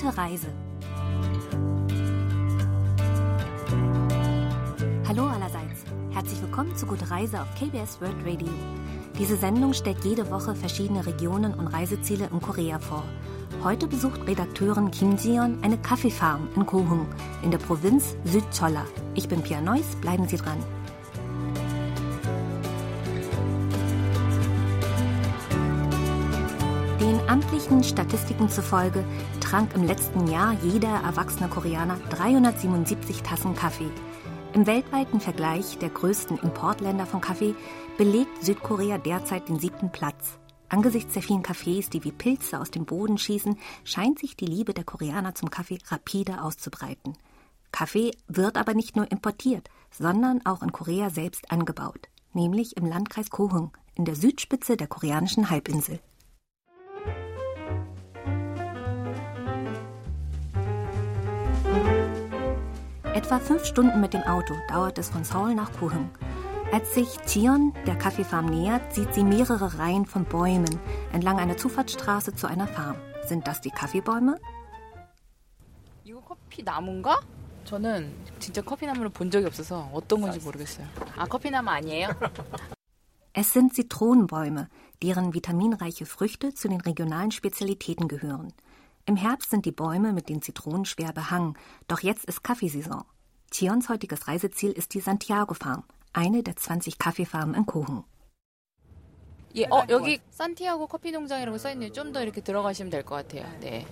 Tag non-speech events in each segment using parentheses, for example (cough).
Gute Reise. Hallo allerseits. Herzlich willkommen zu Gute Reise auf KBS World Radio. Diese Sendung stellt jede Woche verschiedene Regionen und Reiseziele in Korea vor. Heute besucht Redakteurin Kim Jion eine Kaffeefarm in Kohung in der Provinz Südcholla. Ich bin Pia Neuss, bleiben Sie dran. Amtlichen Statistiken zufolge trank im letzten Jahr jeder erwachsene Koreaner 377 Tassen Kaffee. Im weltweiten Vergleich der größten Importländer von Kaffee belegt Südkorea derzeit den siebten Platz. Angesichts der vielen Kaffees, die wie Pilze aus dem Boden schießen, scheint sich die Liebe der Koreaner zum Kaffee rapide auszubreiten. Kaffee wird aber nicht nur importiert, sondern auch in Korea selbst angebaut, nämlich im Landkreis Kohung in der Südspitze der koreanischen Halbinsel. Etwa fünf Stunden mit dem Auto dauert es von Seoul nach Kuhung. Als sich Tion der Kaffeefarm nähert, sieht sie mehrere Reihen von Bäumen entlang einer Zufahrtsstraße zu einer Farm. Sind das die Kaffeebäume? 이거 커피나무인가? 저는 진짜 커피나무를 본 적이 없어서 어떤 건지 모르겠어요. 아, 커피나무 아니에요? (laughs) Es sind Zitronenbäume, deren vitaminreiche Früchte zu den regionalen Spezialitäten gehören. Im Herbst sind die Bäume mit den Zitronen schwer behangen, doch jetzt ist Kaffeesaison. Tions heutiges Reiseziel ist die Santiago Farm, eine der 20 Kaffeefarmen in Kohen. 예, 어, 여기 산티아고 커피 농장이라고 써있네요. 좀 더 이렇게 들어가시면 될 것 같아요. 네.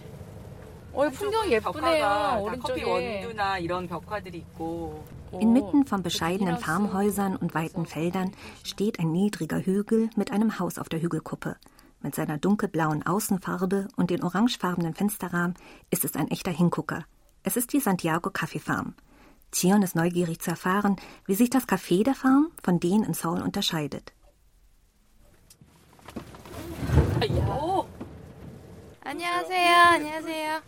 어, 풍경 예쁘네요. 커피 오른쪽에. 원두나 이런 벽화들이 있고 Inmitten von bescheidenen Farmhäusern und weiten Feldern steht ein niedriger Hügel mit einem Haus auf der Hügelkuppe. Mit seiner dunkelblauen Außenfarbe und den orangefarbenen Fensterrahmen ist es ein echter Hingucker. Es ist die Santiago Kaffeefarm. Zion ist neugierig zu erfahren, wie sich das Kaffee der Farm von denen in Seoul unterscheidet. 오. 안녕하세요. 안녕하세요.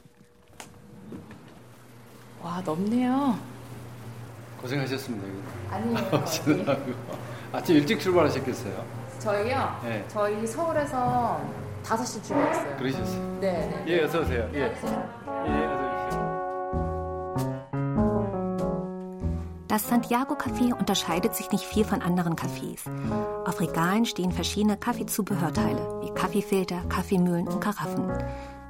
와, 넓네요. 고생하셨습니다. 아니에요. (laughs) 지나고 아침 일찍 출발하셨겠어요? 저희요? 네. 저희 서울에서 5시 출발했어요. 그러셨어요. 네, 네. 예, 어서 오세요. 예, 예, 어서 오십시오. Das Santiago Café unterscheidet sich nicht viel von anderen Cafés. Auf Regalen stehen verschiedene Kaffeezubehörteile wie Kaffeefilter, Kaffeemühlen und Karaffen.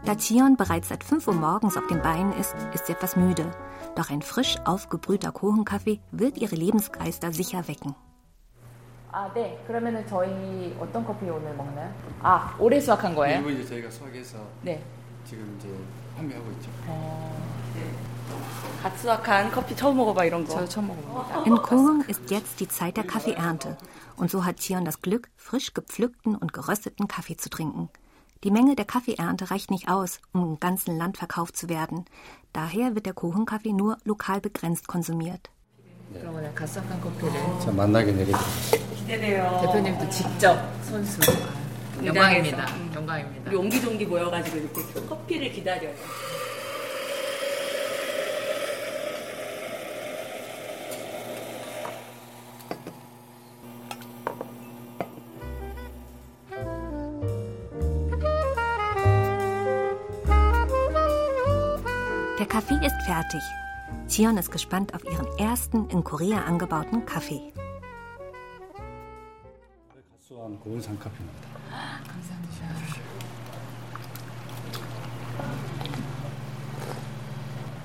Da Tion bereits seit 5 Uhr morgens auf den Beinen ist, ist sie etwas müde. Doch ein frisch aufgebrühter Kuchenkaffee wird ihre Lebensgeister sicher wecken. 아, 네. 그러면은 저희 어떤 커피 오늘 먹나요? 아, 올해 수확한 거예요? 이번 이제 저희가 수확해서 네. 지금 이제 판매하고 있죠. 갓 수확한 커피 처음 먹어봐 이런 거. 저 처음 먹어봅니다. In Kuchen ist jetzt die Zeit der Kaffeeernte. Und so hat Tion das Glück, frisch gepflückten und gerösteten Kaffee zu trinken. Die Menge der Kaffeeernte reicht nicht aus, um im ganzen Land verkauft zu werden. Daher wird der Kuchenkaffee nur lokal begrenzt konsumiert. 그 기대돼요. 대표님도 직접 손수 영광입니다. 영광입니다. 우리 옹기종기 모여가지고 이렇게 커피를 기다려요. Der Kaffee ist fertig. Tion ist gespannt auf ihren ersten in Korea angebauten Kaffee. 가수한 고운 산카페입니다.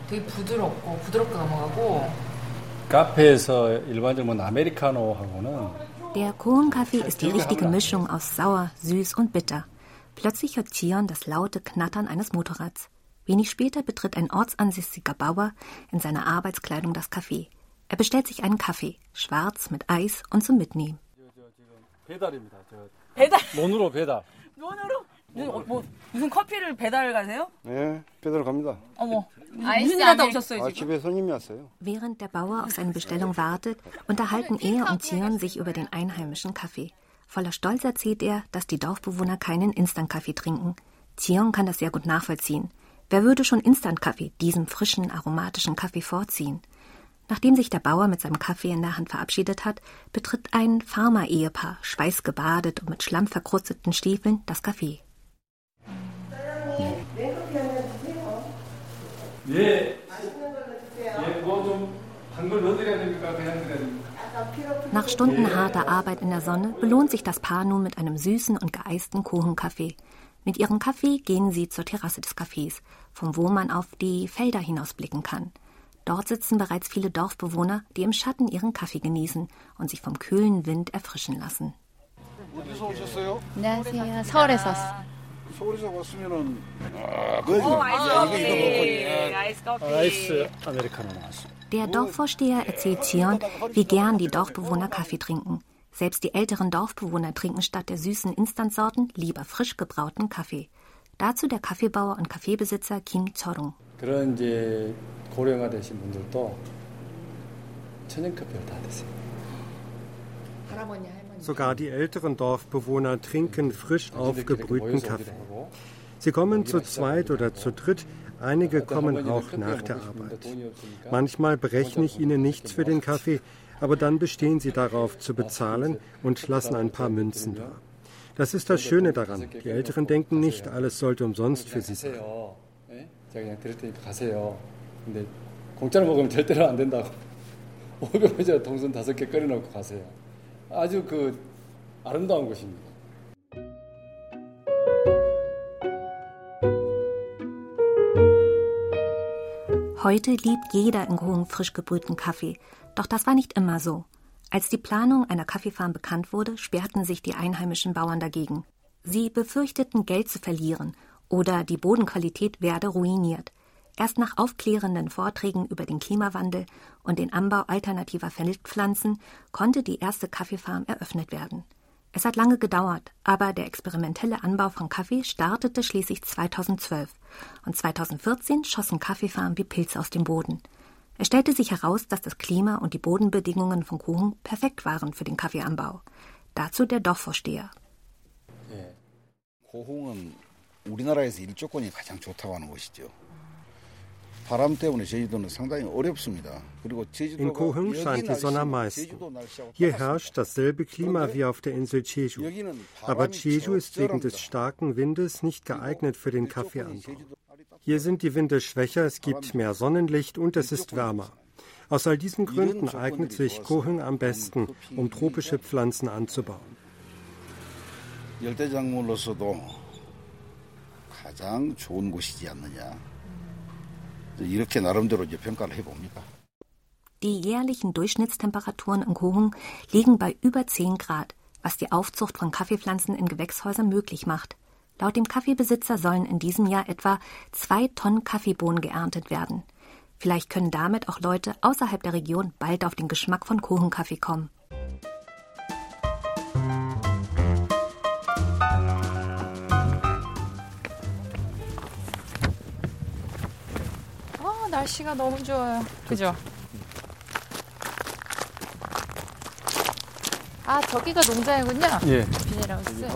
되게 부드럽고 부드럽게 넘어가고 카페에서 일반적으로 뭐 아메리카노하고는 Der Kuchenkaffee ist die richtige Mischung aus sauer, süß und bitter. Plötzlich hört Tion das laute Knattern eines Motorrads. Wenig später betritt ein ortsansässiger Bauer in seiner Arbeitskleidung das Café. Er bestellt sich einen Kaffee, schwarz mit Eis und zum Mitnehmen. 배달입니다. 저 배달 논으로 배달. 눈으로 무슨, 어, 뭐, 무슨 커피를 배달 가세요? 네, 배달 갑니다. 어머 아이스 무슨 일 하다 안에- 오셨어요 아, 지금? 집에 손님이 왔어요. Während der Bauer auf seine Bestellung wartet, unterhalten er und Tion sich über den einheimischen Kaffee. Voller Stolz erzählt er, dass die Dorfbewohner keinen Instant-Kaffee trinken. Tion kann das sehr gut nachvollziehen. Wer würde schon Instant-Kaffee, diesem frischen, aromatischen Kaffee vorziehen? Nachdem sich der Bauer mit seinem Kaffee in der Hand verabschiedet hat, betritt ein Farmer-Ehepaar, schweißgebadet und mit schlammverkrusteten Stiefeln, das Café. Nach Stunden harter Arbeit in der Sonne belohnt sich das Paar nun mit einem süßen und geeisten Kuchenkaffee. Mit ihrem Kaffee gehen sie zur Terrasse des Cafés, von wo man auf die Felder hinausblicken kann. Dort sitzen bereits viele Dorfbewohner, die im Schatten ihren Kaffee genießen und sich vom kühlen Wind erfrischen lassen. 어디서 오셨어요? 안녕하세요. 서울에서 왔어요. 서울에서 왔으면은 아, 그 야, 이거 이거 먹고 아이스 아메리카노 나왔습니다. Der Dorfvorsteher erzählt Zion, wie gern die Dorfbewohner Kaffee trinken. Selbst die älteren Dorfbewohner trinken statt der süßen Instantsorten lieber frisch gebrauten Kaffee. Dazu der Kaffeebauer und Kaffeebesitzer Kim Chorung. 그런 이제 고령화 되신 분들도 천연 커피를 다 드세요. 할아버지 할머니. Sogar die älteren Dorfbewohner trinken frisch 자기들끼리 이렇게 aufgebrühten 모여서 Kaffee. 오기도 하고 Sie kommen zu zweit oder zu dritt, einige 어떤 kommen 할머니는 auch 커피가 nach der 먹고 싶은데 Arbeit. 돈이 없으니까 Manchmal berechne ich ihnen nichts für den Kaffee, aber dann bestehen sie darauf zu bezahlen und lassen ein paar Münzen da. Das ist das Schöne daran. Die Älteren denken nicht, alles sollte umsonst für sie sein. 가세요. 예? 제가 그냥 드릴 테니까 가세요. 근데 공짜로 먹으면 절대로 안 된다고. (laughs) 500원짜리 동선 다섯 개 끓여놓고 가세요. 아주 그 아름다운 곳입니다. Heute liebt jeder in Groen frisch gebrühten Kaffee. Doch das war nicht immer so. Als die Planung einer Kaffeefarm bekannt wurde, sperrten sich die einheimischen Bauern dagegen. Sie befürchteten, Geld zu verlieren oder die Bodenqualität werde ruiniert. Erst nach aufklärenden Vorträgen über den Klimawandel und den Anbau alternativer Feldpflanzen konnte die erste Kaffeefarm eröffnet werden. Es hat lange gedauert, aber der experimentelle Anbau von Kaffee startete schließlich 2012 und 2014 schossen Kaffeefarmen wie Pilze aus dem Boden. Es stellte sich heraus, dass das Klima und die Bodenbedingungen von Kuchen perfekt waren für den Kaffeeanbau. Dazu der Dorfvorsteher. 예. 고흥은 우리나라에서 일조권이 가장 좋다고 하는 곳이죠. 바람 때문에 제주도는 상당히 어렵습니다. 그리고 제주도가 In Kohung 여기 scheint die Sonne am 날씨하고 meisten. 제주도 날씨하고 Hier 똑같습니다. herrscht dasselbe Klima wie auf der Insel Jeju. 여기는 Aber 바람이 Jeju ist wegen des 적절합니다. starken Windes nicht geeignet für den Kaffeeanbau. 제주도 Hier sind die Winde schwächer, es gibt mehr Sonnenlicht und es ist wärmer. Aus all diesen Gründen eignet sich Kohung am besten, um tropische Pflanzen anzubauen. 열대작물로서도 가장 좋은 곳이지 않느냐. 이렇게 나름대로 이제 평가를 해봅니다. Die jährlichen Durchschnittstemperaturen in Kohung liegen bei über 10 Grad, was die Aufzucht von Kaffeepflanzen in Gewächshäusern möglich macht. Laut dem Kaffeebesitzer sollen in diesem Jahr etwa zwei Tonnen Kaffeebohnen geerntet werden. Vielleicht können damit auch Leute außerhalb der Region bald auf den Geschmack von Kuchenkaffee kommen. 날씨가 너무 좋아요. 그죠? 아, 저기가 농장이군요. 예. 비닐하우스.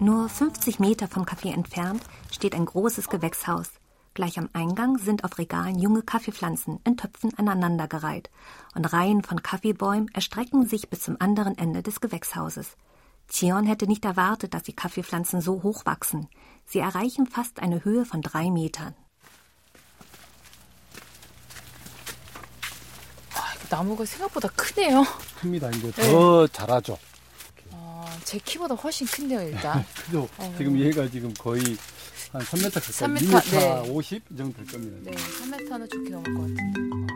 Nur 50 Meter vom Café entfernt steht ein großes Gewächshaus. Gleich am Eingang sind auf Regalen junge Kaffeepflanzen in Töpfen aneinandergereiht und Reihen von Kaffeebäumen erstrecken sich bis zum anderen Ende des Gewächshauses. Zion hätte nicht erwartet, dass die Kaffeepflanzen so hoch wachsen. Sie erreichen fast eine Höhe von drei Metern. 나무가 생각보다 크네요. 큽니다. 이제 더 자라죠. 어, 제 키보다 훨씬 큰데요, 일단. (laughs) 그죠? 지금 얘가 지금 거의 한 3m 가까이, 3m, 2m 네. 50 이 정도 될 겁니다. 네, 3m는 좋게 넘을 것 같은데.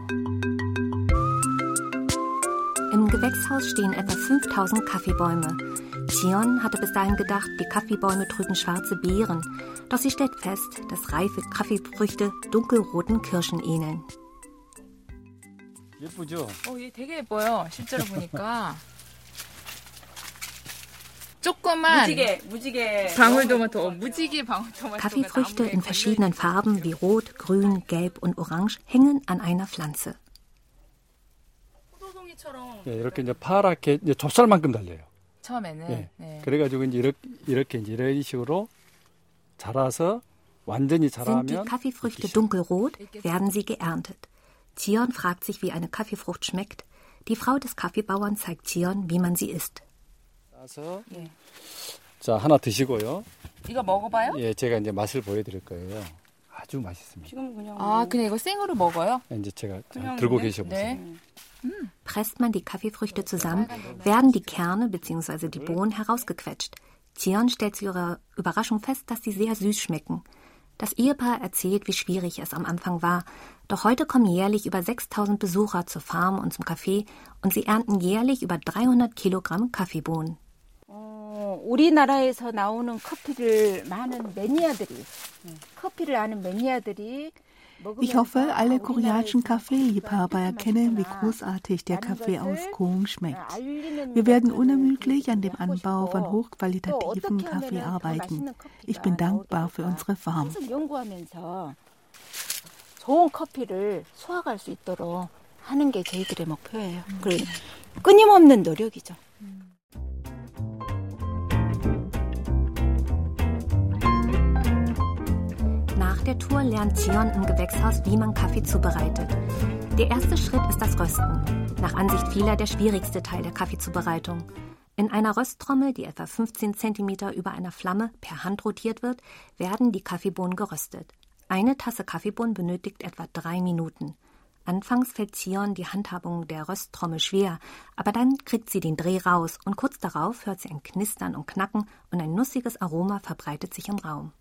Im Gewächshaus stehen etwa 5000 Kaffeebäume. Zion hatte bis dahin gedacht, die Kaffeebäume trügen schwarze Beeren. Doch sie stellt fest, dass reife Kaffeefrüchte dunkelroten Kirschen ähneln. 예쁘죠? 어, 얘 되게 예뻐요. 실제로 보니까. (laughs) 조그만 무지개, 무지개. 방울토마토, 어, 무지개 방울토마토. Kaffeefrüchte in verschiedenen Farben wie Rot, Grün, Gelb und Orange hängen an einer Pflanze. 포도송이처럼 예, 이렇게 이제 파랗게 이제 좁쌀만큼 달려요. 처음에는. 예. 네. 그래가지고 이제 이렇게, 이렇게 이제 이런 식으로 자라서 완전히 Sind die 자라면 Kaffeefrüchte dunkelrot, werden sie geerntet. Zion fragt sich, wie eine Kaffeefrucht schmeckt. Die Frau des Kaffeebauern zeigt Zion, wie man sie isst. 따서 예. 자 하나 드시고요. 이거 먹어봐요? 예, 제가 이제 맛을 보여드릴 거예요. 아주 맛있습니다. 지금 그냥 아, 그냥 이거 생으로 먹어요? 이제 제가 그냥 들고 그냥? 계셔 보세요. 네. Presst man die Kaffeefrüchte zusammen, werden die Kerne bzw. die Bohnen herausgequetscht. Zion stellt zu ihrer Überraschung fest, dass sie sehr süß schmecken. Das Ehepaar erzählt, wie schwierig es am Anfang war. Doch heute kommen jährlich über 6000 Besucher zur Farm und zum Café und sie ernten jährlich über 300 Kilogramm Kaffeebohnen. 어, 우리나라에서 나오는 커피를 많은 매니아들이 커피를 아는 매니아들이 Ich hoffe, alle koreanischen Kaffeeliebhaber erkennen, wie großartig der Kaffee aus Kong schmeckt. Wir werden unermüdlich an dem Anbau von hochqualitativen Kaffee arbeiten. Ich bin dankbar für unsere Farm. 계속 연구하면서 좋은 커피를 수확할 수 있도록 하는 게 저희들의 목표예요. 그래 끊임없는 노력이죠. Der Tour lernt Zion im Gewächshaus, wie man Kaffee zubereitet. Der erste Schritt ist das Rösten. Nach Ansicht vieler der schwierigste Teil der Kaffeezubereitung. In einer Rösttrommel, die etwa 15 cm über einer Flamme per Hand rotiert wird, werden die Kaffeebohnen geröstet. Eine Tasse Kaffeebohnen benötigt etwa drei Minuten. Anfangs fällt Zion die Handhabung der Rösttrommel schwer, aber dann kriegt sie den Dreh raus und kurz darauf hört sie ein Knistern und Knacken und ein nussiges Aroma verbreitet sich im Raum.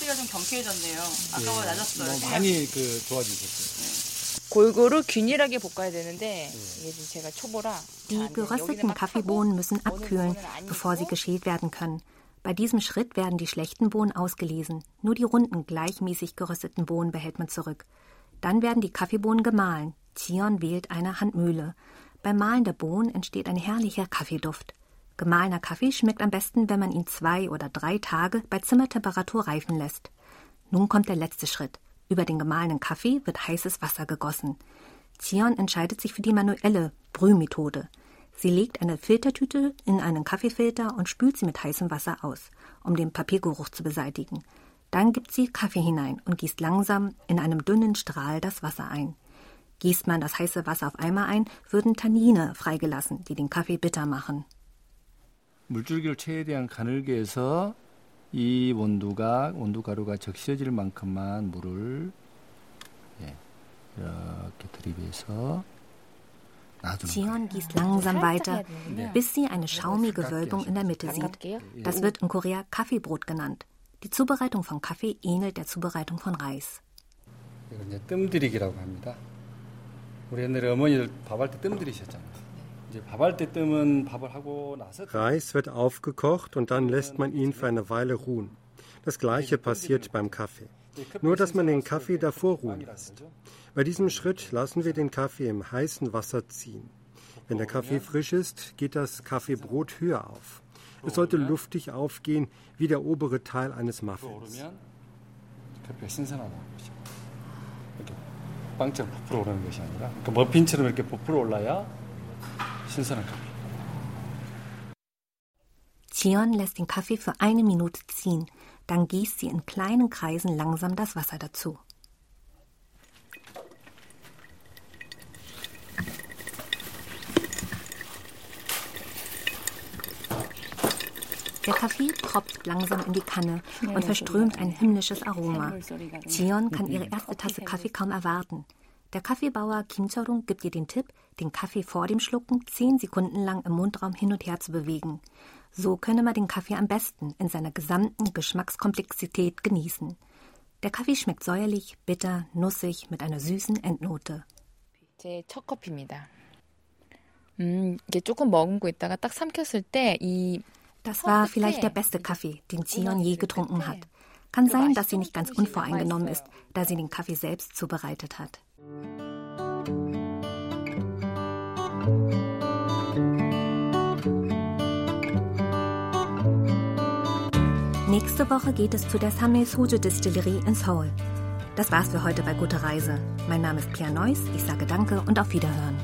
소리가 좀 경쾌해졌네요. 아까보다 낮았어요. 뭐 많이 그 좋아지셨어요. 골고루 균일하게 볶아야 되는데 이게 지금 제가 초보라 Die 잘 안 돼요. gerösteten 여기는 막 Kaffeebohnen 타고 müssen 어느 abkühlen, 부분은 아니고 bevor sie geschält werden können. Bei diesem Schritt werden die schlechten Bohnen ausgelesen. Nur die runden, gleichmäßig gerösteten Bohnen behält man zurück. Dann werden die Kaffeebohnen gemahlen. Zion wählt eine Handmühle. Beim Mahlen der Bohnen entsteht ein herrlicher Kaffeeduft. Gemahlener Kaffee schmeckt am besten, wenn man ihn zwei oder drei Tage bei Zimmertemperatur reifen lässt. Nun kommt der letzte Schritt. Über den gemahlenen Kaffee wird heißes Wasser gegossen. Zion entscheidet sich für die manuelle Brühmethode. Sie legt eine Filtertüte in einen Kaffeefilter und spült sie mit heißem Wasser aus, um den Papiergeruch zu beseitigen. Dann gibt sie Kaffee hinein und gießt langsam in einem dünnen Strahl das Wasser ein. Gießt man das heiße Wasser auf einmal ein, würden Tannine freigelassen, die den Kaffee bitter machen. 물줄기를 최대한 가늘게 해서 이 온도가 온도 가루가 적셔질 만큼만 물을 예, 이렇게 들이대서 놔두는 거예요. Zion gießt langsam weiter, bis sie eine schaumige Wölbung in der Mitte sieht. Das wird in Korea Kaffeebrot genannt. Die Zubereitung von Kaffee ähnelt der Zubereitung von Reis. 이거 이제 뜸들이기라고 합니다. 우리 옛날에 어머니들 밥할 때 뜸들이셨잖아요. Reis wird aufgekocht und dann lässt man ihn für eine Weile ruhen. Das gleiche passiert beim Kaffee. Nur, dass man den Kaffee davor ruhen lässt. Bei diesem Schritt lassen wir den Kaffee im heißen Wasser ziehen. Wenn der Kaffee frisch ist, geht das Kaffeebrot höher auf. Es sollte luftig aufgehen, wie der obere Teil eines Muffins. 오르면 커피가 신선하다는 거죠. 이렇게 빵처럼 부풀어 오르는 것이 아니라 그 머핀처럼 이렇게 부풀어 올라야 신선한 커피. Zion lässt den Kaffee für eine Minute ziehen. Dann gießt sie in kleinen Kreisen langsam das Wasser dazu. Der Kaffee tropft langsam in die Kanne und verströmt ein himmlisches Aroma. Zion kann ihre erste Tasse Kaffee kaum erwarten. Der Kaffeebauer Kim Chorung gibt ihr den Tipp, den Kaffee vor dem Schlucken zehn Sekunden lang im Mundraum hin und her zu bewegen. So könne man den Kaffee am besten in seiner gesamten Geschmackskomplexität genießen. Der Kaffee schmeckt säuerlich, bitter, nussig mit einer süßen Endnote. 제 첫 커피입니다. 음, 이게 조금 머금고 있다가 딱 삼켰을 때이 Das war vielleicht der beste Kaffee, den Zion je getrunken hat. Kann sein, dass sie nicht ganz unvoreingenommen ist, da sie den Kaffee selbst zubereitet hat. Nächste Woche geht es zu der Samé Soju Distillerie in Seoul. Das war's für heute bei Gute Reise. Mein Name ist Pia Neuss, ich sage Danke und auf Wiederhören.